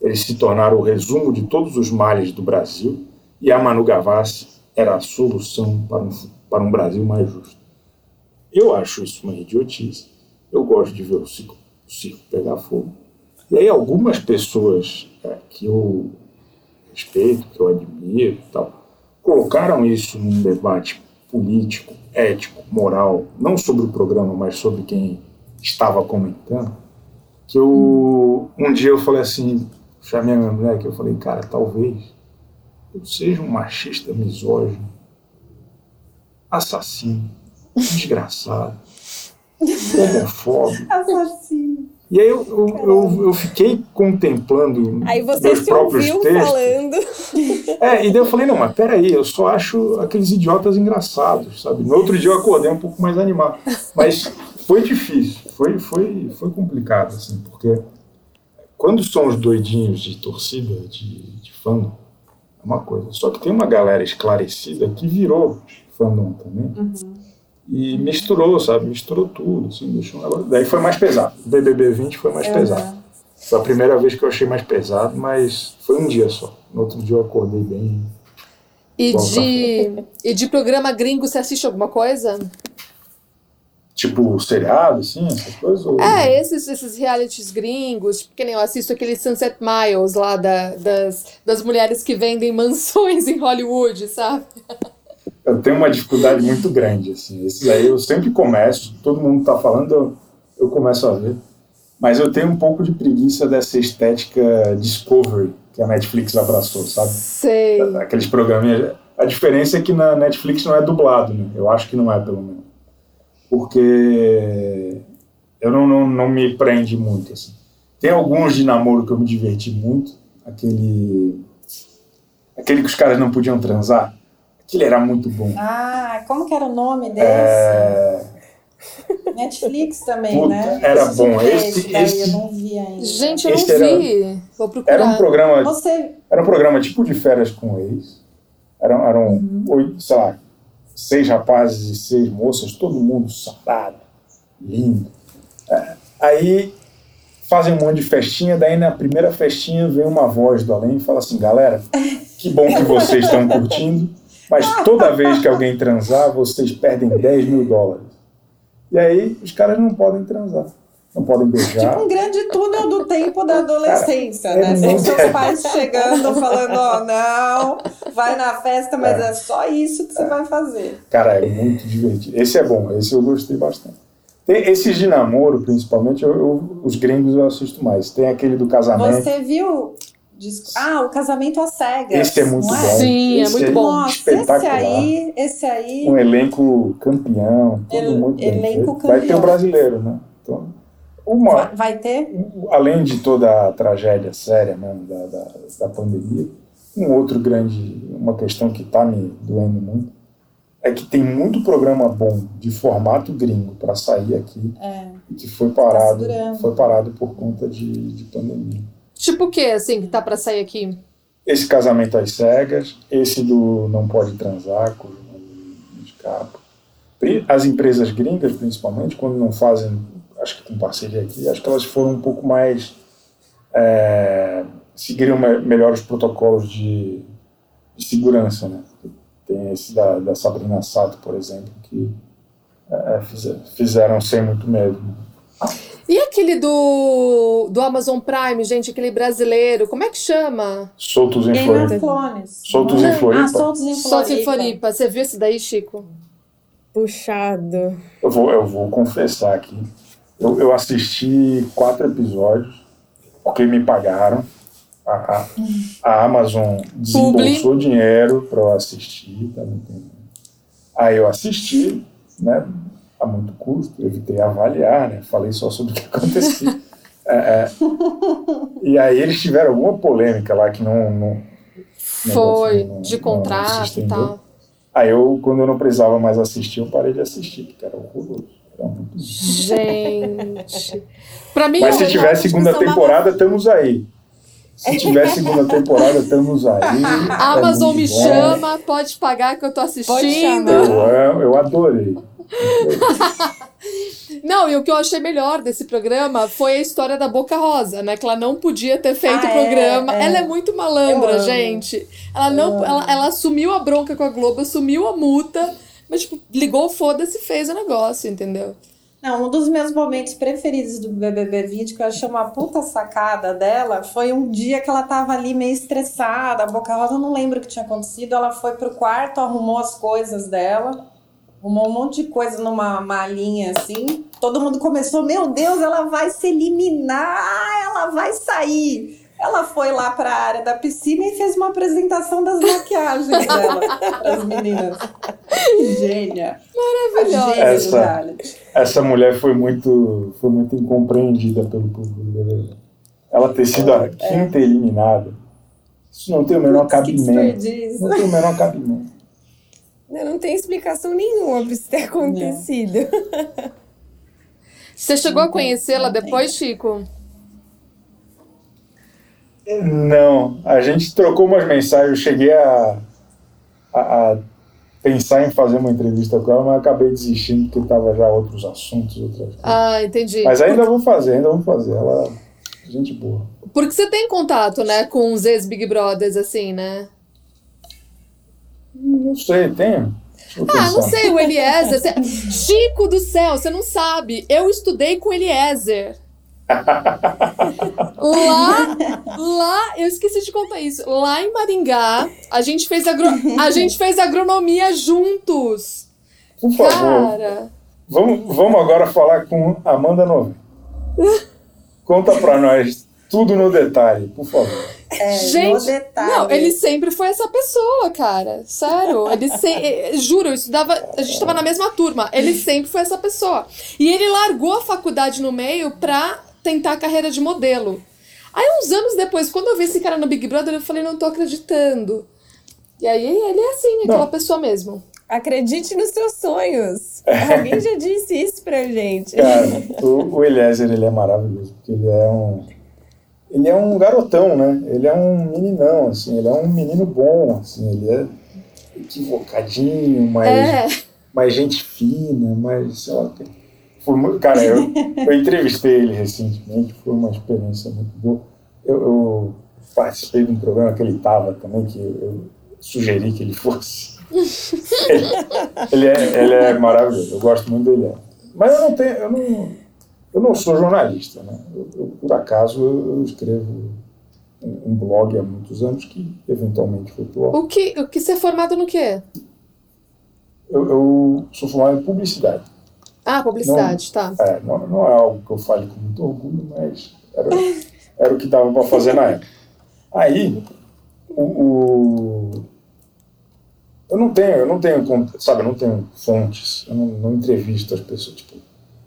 eles se tornaram o resumo de todos os males do Brasil, e a Manu Gavassi era a solução para um, para um Brasil mais justo. Eu acho isso uma idiotice. Eu gosto de ver o circo, o circo pegar fogo. E aí algumas pessoas é, que eu respeito, que eu admiro e tal, colocaram isso num debate político, ético, moral, não sobre o programa, mas sobre quem estava comentando, que eu, um dia eu falei assim, chamei a minha mulher, que eu falei, cara, talvez eu seja um machista misógino, assassino, desgraçado, homofóbico. Assassino. E aí eu, eu, eu, eu fiquei contemplando Aí você meus se próprios ouviu textos. falando. É, e daí eu falei, não, mas peraí, eu só acho aqueles idiotas engraçados, sabe? No outro dia eu acordei um pouco mais animado. Mas foi difícil, foi, foi, foi complicado, assim, porque quando são os doidinhos de torcida, de, de fandom, é uma coisa. Só que tem uma galera esclarecida que virou fandom também. E misturou, sabe? Misturou tudo, assim, deixou um negócio. Daí foi mais pesado. O BBB 20 foi mais pesado. Foi a primeira vez que eu achei mais pesado, mas foi um dia só. No outro dia eu acordei bem. E de, e de programa gringo, você assiste alguma coisa? Tipo, seriado, assim, essas coisas? Ou... É, esses, esses realities gringos, porque nem eu assisto aquele Sunset Miles lá da- das, das mulheres que vendem mansões em Hollywood, sabe? Eu tenho uma dificuldade muito grande, assim. Esses aí eu sempre começo, todo mundo tá falando, eu, eu começo a ver. Mas eu tenho um pouco de preguiça dessa estética Discovery que a Netflix abraçou, sabe? Sei. Aqueles programinhas. A diferença é que na Netflix não é dublado, né? Eu acho que não é, pelo menos. Porque eu não, não, não me prende muito, assim. Tem alguns de namoro que eu me diverti muito. Aquele. Aquele que os caras não podiam transar. Aquele era muito bom. Ah, como que era o nome desse? É, Netflix também, Puta, né? era Preciso bom. Esse- daí, esse- eu não vi ainda. Gente, eu não Esse era- vi. Vou procurar. era um programa Você Era um programa tipo de férias com ex. Eram, eram oito, sei lá, seis rapazes e seis moças, todo mundo sarado, lindo. É, aí fazem um monte de festinha, daí na primeira festinha vem uma voz do além e fala assim, galera, que bom que vocês estão curtindo, mas toda vez que alguém transar, vocês perdem 10 mil dólares. E aí os caras não podem transar. Não podem beijar. Tipo um grande túnel do tempo da adolescência, Cara, é né? Sem muito- seus pais chegando, falando, ó, não, vai na festa, mas é, só isso que você vai fazer. Cara, é muito divertido. Esse é bom, esse eu gostei bastante. Tem esses de namoro, principalmente, eu- eu- os gringos eu assisto mais. Tem aquele do casamento. Você viu? Ah, o casamento às cegas. Esse é muito não bom. Sim, é Esse muito bom. Nossa, esse aí, esse aí. Um elenco campeão, todo El- muito bem elenco feito. Vai ter campeão. um brasileiro, né? Então, uma, Vai, ter? além de toda a tragédia séria mesmo da, da, da pandemia, um outro grande, uma questão que está me doendo muito, é que tem muito programa bom de formato gringo para sair aqui É. que foi parado, segurando. foi parado por conta de, de pandemia. Tipo o que, assim, que tá pra sair aqui? Esse casamento às cegas, esse do não pode transar, escapa. Pri- As empresas gringas, principalmente, quando não fazem, acho que com parceria aqui, acho que elas foram um pouco mais. É, seguiram me- melhor os protocolos de, de segurança, né? Tem esse da, da Sabrina Sato, por exemplo, que é, fize- fizeram sem muito medo. né? E aquele do, do Amazon Prime, gente, aquele brasileiro, como é que chama? Soltos em Floripa. Soltos em Floripa. Ah, soltos em Só se Floripa. Floripa. Você viu esse daí, Chico? Puxado. Eu vou, eu vou confessar aqui. Eu, eu assisti quatro episódios porque me pagaram. A, a, a Amazon desembolsou dinheiro para eu assistir. Tá? Aí eu assisti, né? A muito custo, evitei avaliar, né? Falei só sobre o que acontecia. É, é. e aí eles tiveram alguma polêmica lá que não. não Foi, não- de não contrato e tal. Aí eu, quando eu não precisava mais assistir, eu parei de assistir, porque era horroroso. Gente. Pra mim, Mas se tiver segunda temporada, estamos aí. Se tiver segunda temporada, estamos aí. a Amazon É me bom. chama, pode pagar que eu tô assistindo. chamar. Eu, eu adorei. Não, e o que eu achei melhor desse programa foi a história da Boca Rosa, né? Que ela não podia ter feito Ah, o programa. é, é. Ela é muito malandra, gente. Ela não, ela, ela assumiu a bronca com a Globo, assumiu a multa, mas tipo, ligou o foda-se e fez o negócio, entendeu? Não, um dos meus momentos preferidos do BBB 20, que eu achei uma puta sacada dela, foi um dia que ela tava ali meio estressada, a Boca Rosa, eu não lembro o que tinha acontecido, ela foi pro quarto, arrumou as coisas dela, arrumou um monte de coisa numa malinha assim, todo mundo começou, meu Deus, ela vai se eliminar, ela vai sair. Ela foi lá pra área da piscina e fez uma apresentação das maquiagens dela pras meninas. Gênia. Maravilhosa. Gênia Essa-. Essa mulher foi muito, foi muito incompreendida pelo público. brasileiro. Ela ter sido a quinta eliminada. Isso não tem o menor É. Cabimento. Não tem o menor cabimento. Não, não tem explicação nenhuma pra isso ter acontecido. Você chegou Não a conhecê-la não tem. depois, Chico? Não, a gente trocou umas mensagens. Eu cheguei a, a, a pensar em fazer uma entrevista com ela, mas acabei desistindo porque tava já outros assuntos, outras coisas. Ah, entendi. Mas ainda vou fazer, ainda vou fazer. Ela é gente boa. Porque você tem contato, né, com os ex-Big Brothers, assim, né? Não sei, eu Ah, não sei, o Eliezer. Chico do céu, você não sabe. Eu estudei com o Eliezer. Lá, lá, eu esqueci de contar isso. Lá em Maringá, a gente fez, agro... a gente fez agronomia juntos. Por favor, Cara, vamos, vamos agora falar com Amanda Novo. Conta pra nós tudo no detalhe, por favor. É, no gente, detalhe. não, ele sempre foi essa pessoa, cara. Sério, ele se... eh, juro, eu estudava, a gente tava na mesma turma. Ele sempre foi essa pessoa. E ele largou a faculdade no meio pra tentar a carreira de modelo. Aí uns anos depois, quando eu vi esse cara no Big Brother, eu falei, não tô acreditando. E aí ele é assim, aquela Não. pessoa mesmo. Acredite nos seus sonhos. Alguém já disse isso pra gente. Cara, o, o Eliezer, ele é maravilhoso, porque ele é um... Ele é um garotão, né? Ele é um meninão, assim. Ele é um menino bom, assim. Ele é equivocadinho, mas... É, mais gente fina, mais. sei lá, Foi, cara, eu, eu entrevistei ele recentemente, foi uma experiência muito boa. Eu, eu participei de um programa que ele estava também, que eu sugeri que ele fosse. ele, ele, é, ele é maravilhoso, eu gosto muito dele. Mas eu não tenho, eu não, eu não sou jornalista, né? Eu, eu, por acaso eu escrevo um blog há muitos anos que eventualmente foi pro O que, o que você é formado no quê? Eu, eu sou formado em publicidade. Ah, publicidade, não, tá. É, não, não é algo que eu fale com muito orgulho, mas era, era o que dava para fazer na época. Aí, o, o, eu não tenho, eu não tenho, sabe, eu não tenho fontes, eu não, não entrevisto as pessoas. Tipo,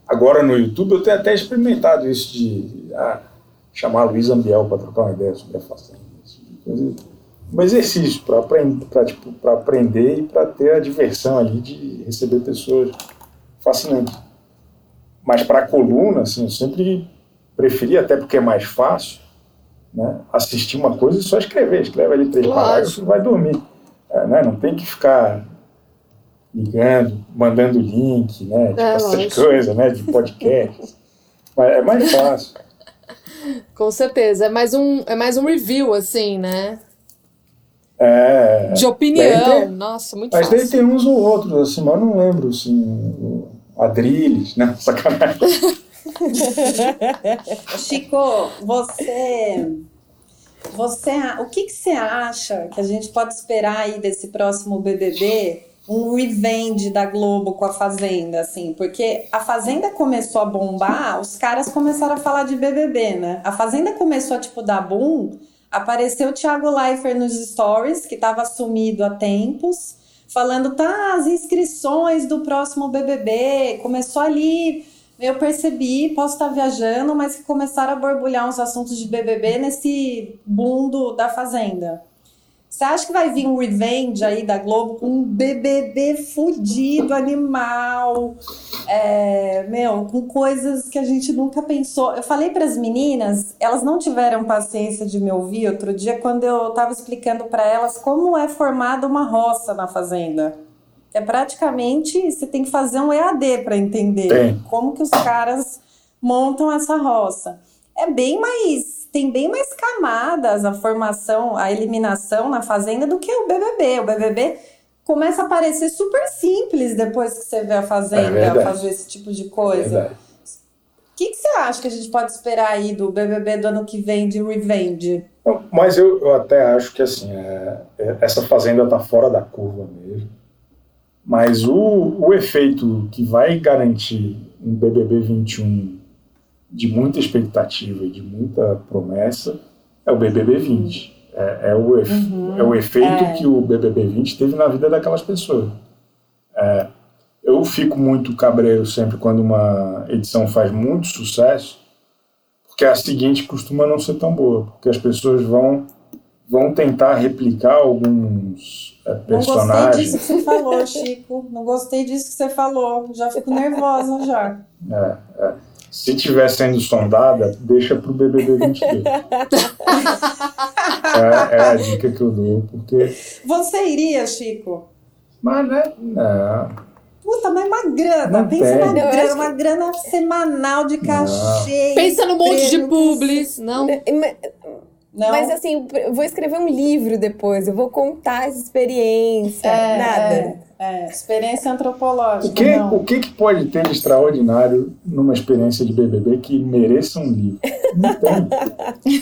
agora no YouTube eu tenho até experimentado isso de ah, chamar Luiz Ambiel para trocar uma ideia sobre a fazenda. Tipo um exercício para aprender, tipo, aprender e para ter a diversão ali de receber pessoas fascinantes. Mas para a coluna, assim, eu sempre preferi, até porque é mais fácil, né, assistir uma coisa e só escrever. Escreve ali três parágrafos e vai dormir. É, né, não tem que ficar ligando, mandando link, né, tipo é, essas coisas né, de podcast. Mas é mais fácil. Com certeza. É mais um, é mais um review, assim, né? É. De opinião. Tem, Nossa, muito mas fácil. Mas daí tem uns ou outros, assim, mas eu não lembro, assim, Adrilles, né? Sacanagem. Chico, você. Você, o que, que você acha que a gente pode esperar aí desse próximo BBB? Um revenge da Globo com a Fazenda, assim, porque a Fazenda começou a bombar, os caras começaram a falar de BBB, né? A Fazenda começou a, tipo, dar boom, apareceu o Thiago Leifert nos stories, que estava sumido há tempos, falando, tá, as inscrições do próximo BBB, começou ali eu percebi, posso estar viajando, mas que começaram a borbulhar uns assuntos de BBB nesse mundo da Fazenda. Você acha que vai vir um revenge aí da Globo com um BBB fudido, animal, é, meu, com coisas que a gente nunca pensou? Eu falei para as meninas, elas não tiveram paciência de me ouvir outro dia quando eu estava explicando para elas como é formada uma roça na fazenda. É praticamente você tem que fazer um EAD para entender como que os caras montam essa roça. É bem mais tem bem mais camadas a formação, a eliminação na fazenda do que o BBB. O BBB começa a parecer super simples depois que você vê a fazenda é fazer esse tipo de coisa. É o que, que você acha que a gente pode esperar aí do BBB do ano que vem de Revenge? Mas eu, eu até acho que assim, é, é essa fazenda está fora da curva mesmo. Mas o, o efeito que vai garantir um BBB 21 de muita expectativa e de muita promessa é o BBB 20. É, é, o, uhum, é o efeito é. que o BBB 20 teve na vida daquelas pessoas. É, eu fico muito cabreiro sempre quando uma edição faz muito sucesso, porque a seguinte costuma não ser tão boa, porque as pessoas vão vão tentar replicar alguns é, personagens. Não gostei disso que você falou, Chico. Não gostei disso que você falou. Já fico nervosa já. É, é. Se estiver sendo sondada, deixa pro BBB 22. é, é a dica que eu dou, porque... Você iria, Chico? Mas, né? Não. Puta, mas é uma grana. Não Pensa na grana, uma grana semanal de cachê. Pensa no monte de publis. Não. Não. Mas assim, eu vou escrever um livro depois, eu vou contar essa experiência. É, nada. É, é. experiência antropológica. O que, o que, que pode ter de extraordinário numa experiência de BBB que mereça um livro? Não tem.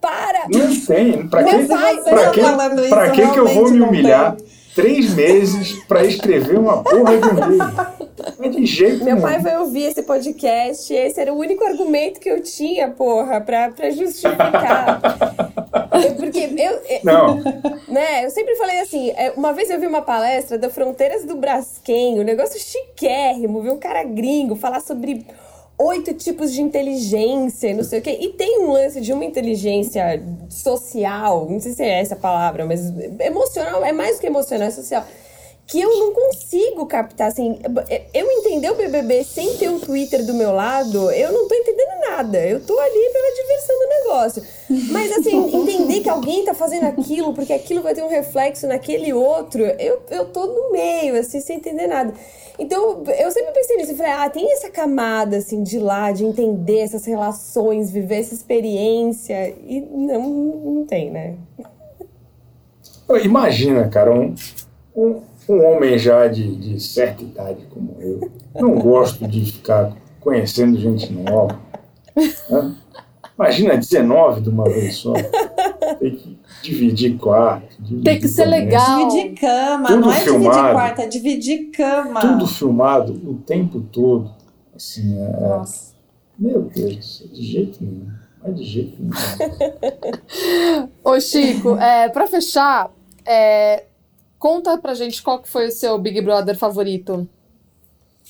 Para! Não tem. Pra que, pra que, pra que, que eu vou me humilhar? Tem três meses para escrever uma porra de um livro. É de jeito Meu pai vai ouvir esse podcast esse era o único argumento que eu tinha, porra, pra, pra justificar. Porque eu. Não. Né, eu sempre falei assim: é, uma vez eu vi uma palestra da Fronteiras do Braskem, um negócio chiquérrimo, vi um cara gringo falar sobre oito tipos de inteligência, não sei o quê. E tem um lance de uma inteligência social, não sei se é essa a palavra, mas emocional, é mais do que emocional, é social que eu não consigo captar, assim, eu entender o BBB sem ter o Twitter do meu lado, eu não tô entendendo nada, eu tô ali pela diversão do negócio. Mas, assim, entender que alguém tá fazendo aquilo, porque aquilo vai ter um reflexo naquele outro, eu, eu tô no meio, assim, sem entender nada. Então, eu sempre pensei nisso. Eu falei, ah, tem essa camada, assim, de lá, de entender essas relações, viver essa experiência. E não, não tem, né? Imagina, cara, um, um, um homem já de, de certa idade como eu. Não gosto de ficar conhecendo gente nova. Né? Imagina 19 de uma vez só. Tem que dividir quarto. Dividir Tem que ser legal. Dividir cama, Tudo não é filmado, dividir quarto, é dividir cama. Tudo filmado o tempo todo. Assim, é, é Nossa. Meu Deus, de jeito nenhum. Não é de jeito nenhum. Ô, Chico, é, pra fechar, é, conta pra gente qual que foi o seu Big Brother favorito.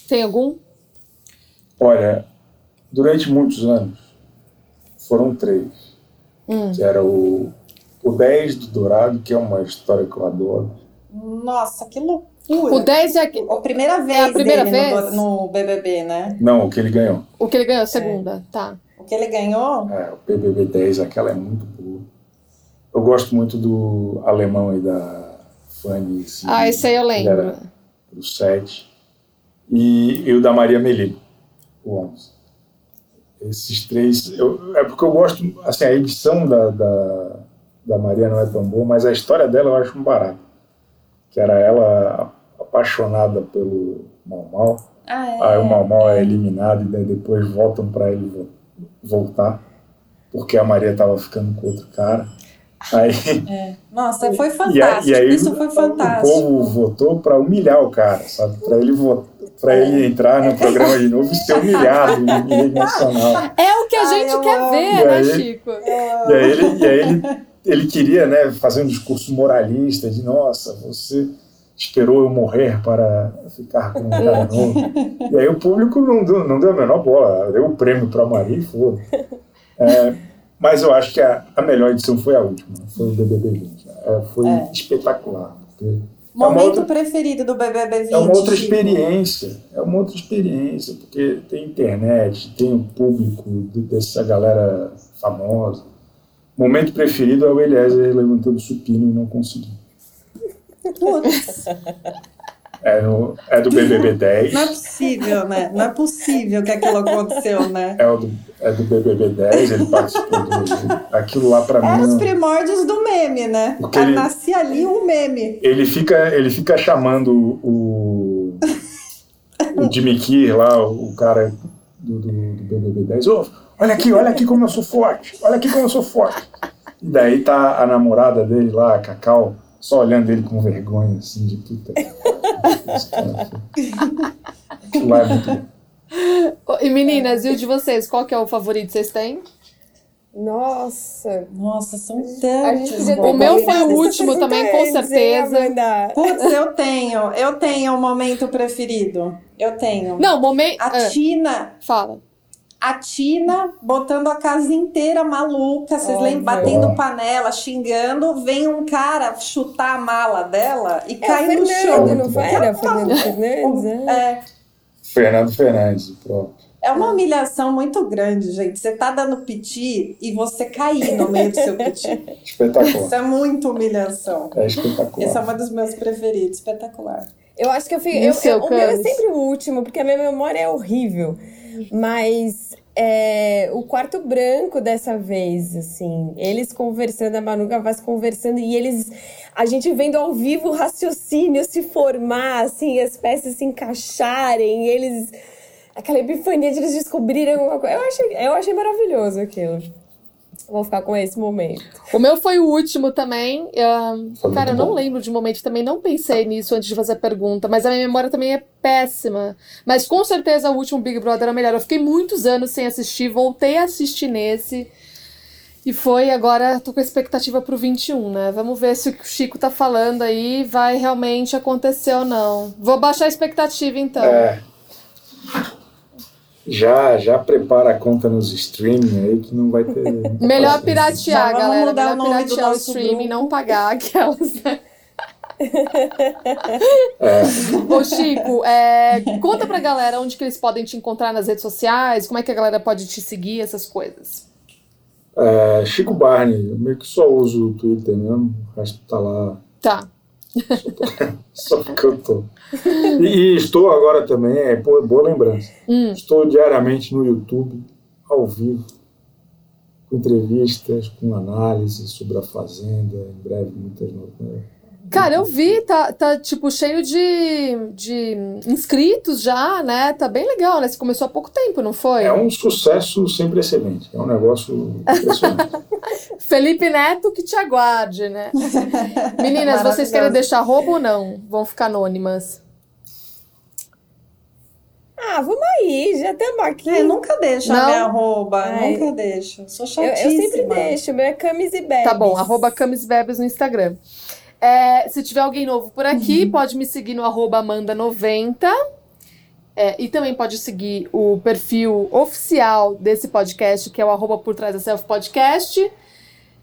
Tem algum? Olha, durante muitos anos, foram três. Hum. Que era o, o 10 do Dourado, que é uma história que eu adoro. Nossa, que loucura. O 10 é a primeira vez é a primeira vez? No, no, BBB, né? Não, o que ele ganhou. O que ele ganhou, segunda, é. tá. O que ele ganhou? É, o BBB 10, aquela é muito boa. Eu gosto muito do alemão e da Fanny. Ah, esse aí eu lembro. Era o 7. E, e o da Maria Melino, o 11. Esses três. Eu, é porque eu gosto. Assim, a edição da, da, da, Maria não é tão boa, mas a história dela eu acho um barato. Que era ela apaixonada pelo Mal Mal. Ah, é? Aí o Mal Mal é eliminado e depois voltam para ele voltar. Porque a Maria estava ficando com outro cara. Aí, é. Nossa, foi fantástico. E aí, Isso foi fantástico. O povo votou para humilhar o cara, sabe? Para ele para é. ele entrar no programa de novo e ser humilhado em rede nacional. É o que a gente Ai, quer ver, né, Chico? E aí, ele, e aí ele, ele queria né, fazer um discurso moralista de nossa, você esperou eu morrer para ficar com um cara novo. E aí o público não deu, não deu a menor bola, deu o prêmio para Maria e foi. É, mas eu acho que a, a melhor edição foi a última, foi o BBB 20. É, foi é. espetacular. Momento é outra, preferido do BBB 20. É uma outra experiência, é uma outra experiência, porque tem internet, tem o público dessa galera famosa. Momento preferido é o Eliezer levantando supino e não conseguindo. Putz. É, no, é do BBB 10. Não é possível, né? Não é possível que aquilo aconteceu, né? É, do, é do BBB 10, ele participou do. Aquilo lá pra mim. É os primórdios do meme, né? Ele, nascia ali um meme. Ele fica, ele fica chamando o. o Jimmy Kier lá, o cara do, do, do BBB 10. Oh, olha aqui, olha aqui como eu sou forte. Olha aqui como eu sou forte. E daí tá a namorada dele lá, a Cacau só olhando ele com vergonha, assim, de puta. É E meninas, e o de vocês? Qual que é o favorito que vocês têm? Nossa. Nossa, são tantos. O meu foi o último também, com certeza. Putz, eu tenho. Eu tenho um momento preferido. Eu tenho. Não, momento. A ah, Tina. Fala a Tina botando a casa inteira maluca, vocês lembram? Batendo panela, xingando, vem um cara chutar a mala dela e é cai no chão. Não foi? Era Fernando Fernandes? É. é. Fernando Fernandes, próprio. É uma humilhação muito grande, gente. Você tá dando piti e você cair no meio do seu piti. Espetacular. Isso é muito humilhação. É espetacular. Esse é um dos meus preferidos, espetacular. Eu acho que eu fico. Eu, eu, o meu é sempre o último, porque a minha memória é horrível. Mas é, o quarto branco dessa vez, assim, eles conversando, a Manu Gavassi conversando, e eles, a gente vendo ao vivo o raciocínio se formar, assim, as peças se encaixarem, eles, aquela epifania de eles descobrirem alguma coisa. Eu achei, eu achei maravilhoso aquilo. Vou ficar com esse momento. O meu foi o último também. Uh, cara, eu não lembro de momento, também não pensei nisso antes de fazer a pergunta, mas a minha memória também é péssima. Mas com certeza o último Big Brother era melhor. Eu fiquei muitos anos sem assistir, voltei a assistir nesse. E foi, agora tô com a expectativa pro 21, né? Vamos ver se o que o Chico tá falando aí vai realmente acontecer ou não. Vou baixar a expectativa então. É já já prepara a conta nos streaming aí que não vai ter. Melhor piratear, galera. Melhor piratear o streaming e não pagar aquelas. Né? é. Ô, Chico, é, conta pra galera onde que eles podem te encontrar nas redes sociais, como é que a galera pode te seguir, essas coisas. É, Chico Barney, eu meio que só uso o Twitter mesmo, o resto tá lá. Tá. Só porque eu tô. E, estou agora também, é boa lembrança. Hum. Estou diariamente no YouTube, ao vivo, com entrevistas, com análise sobre a Fazenda, em breve muitas novidades. Cara, eu vi, tá, tá tipo cheio de, de inscritos já, né? Tá bem legal, né? Você começou há pouco tempo, não foi? É um sucesso sem precedente. É um negócio impressionante. Felipe Neto que te aguarde, né? Meninas, vocês querem deixar roubo ou não? Vão ficar anônimas. Ah, vamos aí, já temos aqui. É, nunca deixa não? a minha arroba, Ai. nunca deixa. Sou chatíssima. Eu, eu sempre deixo, meu é Camis e Bebes. Tá bom, arroba Camis e Bebes no Instagram. É, se tiver alguém novo por aqui, uhum. pode me seguir no arroba Amanda90. É, e também pode seguir o perfil oficial desse podcast, que é o arroba por trás da Self Podcast.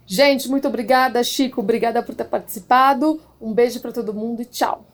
Gente, muito obrigada, Chico. Obrigada por ter participado. Um beijo para todo mundo e tchau.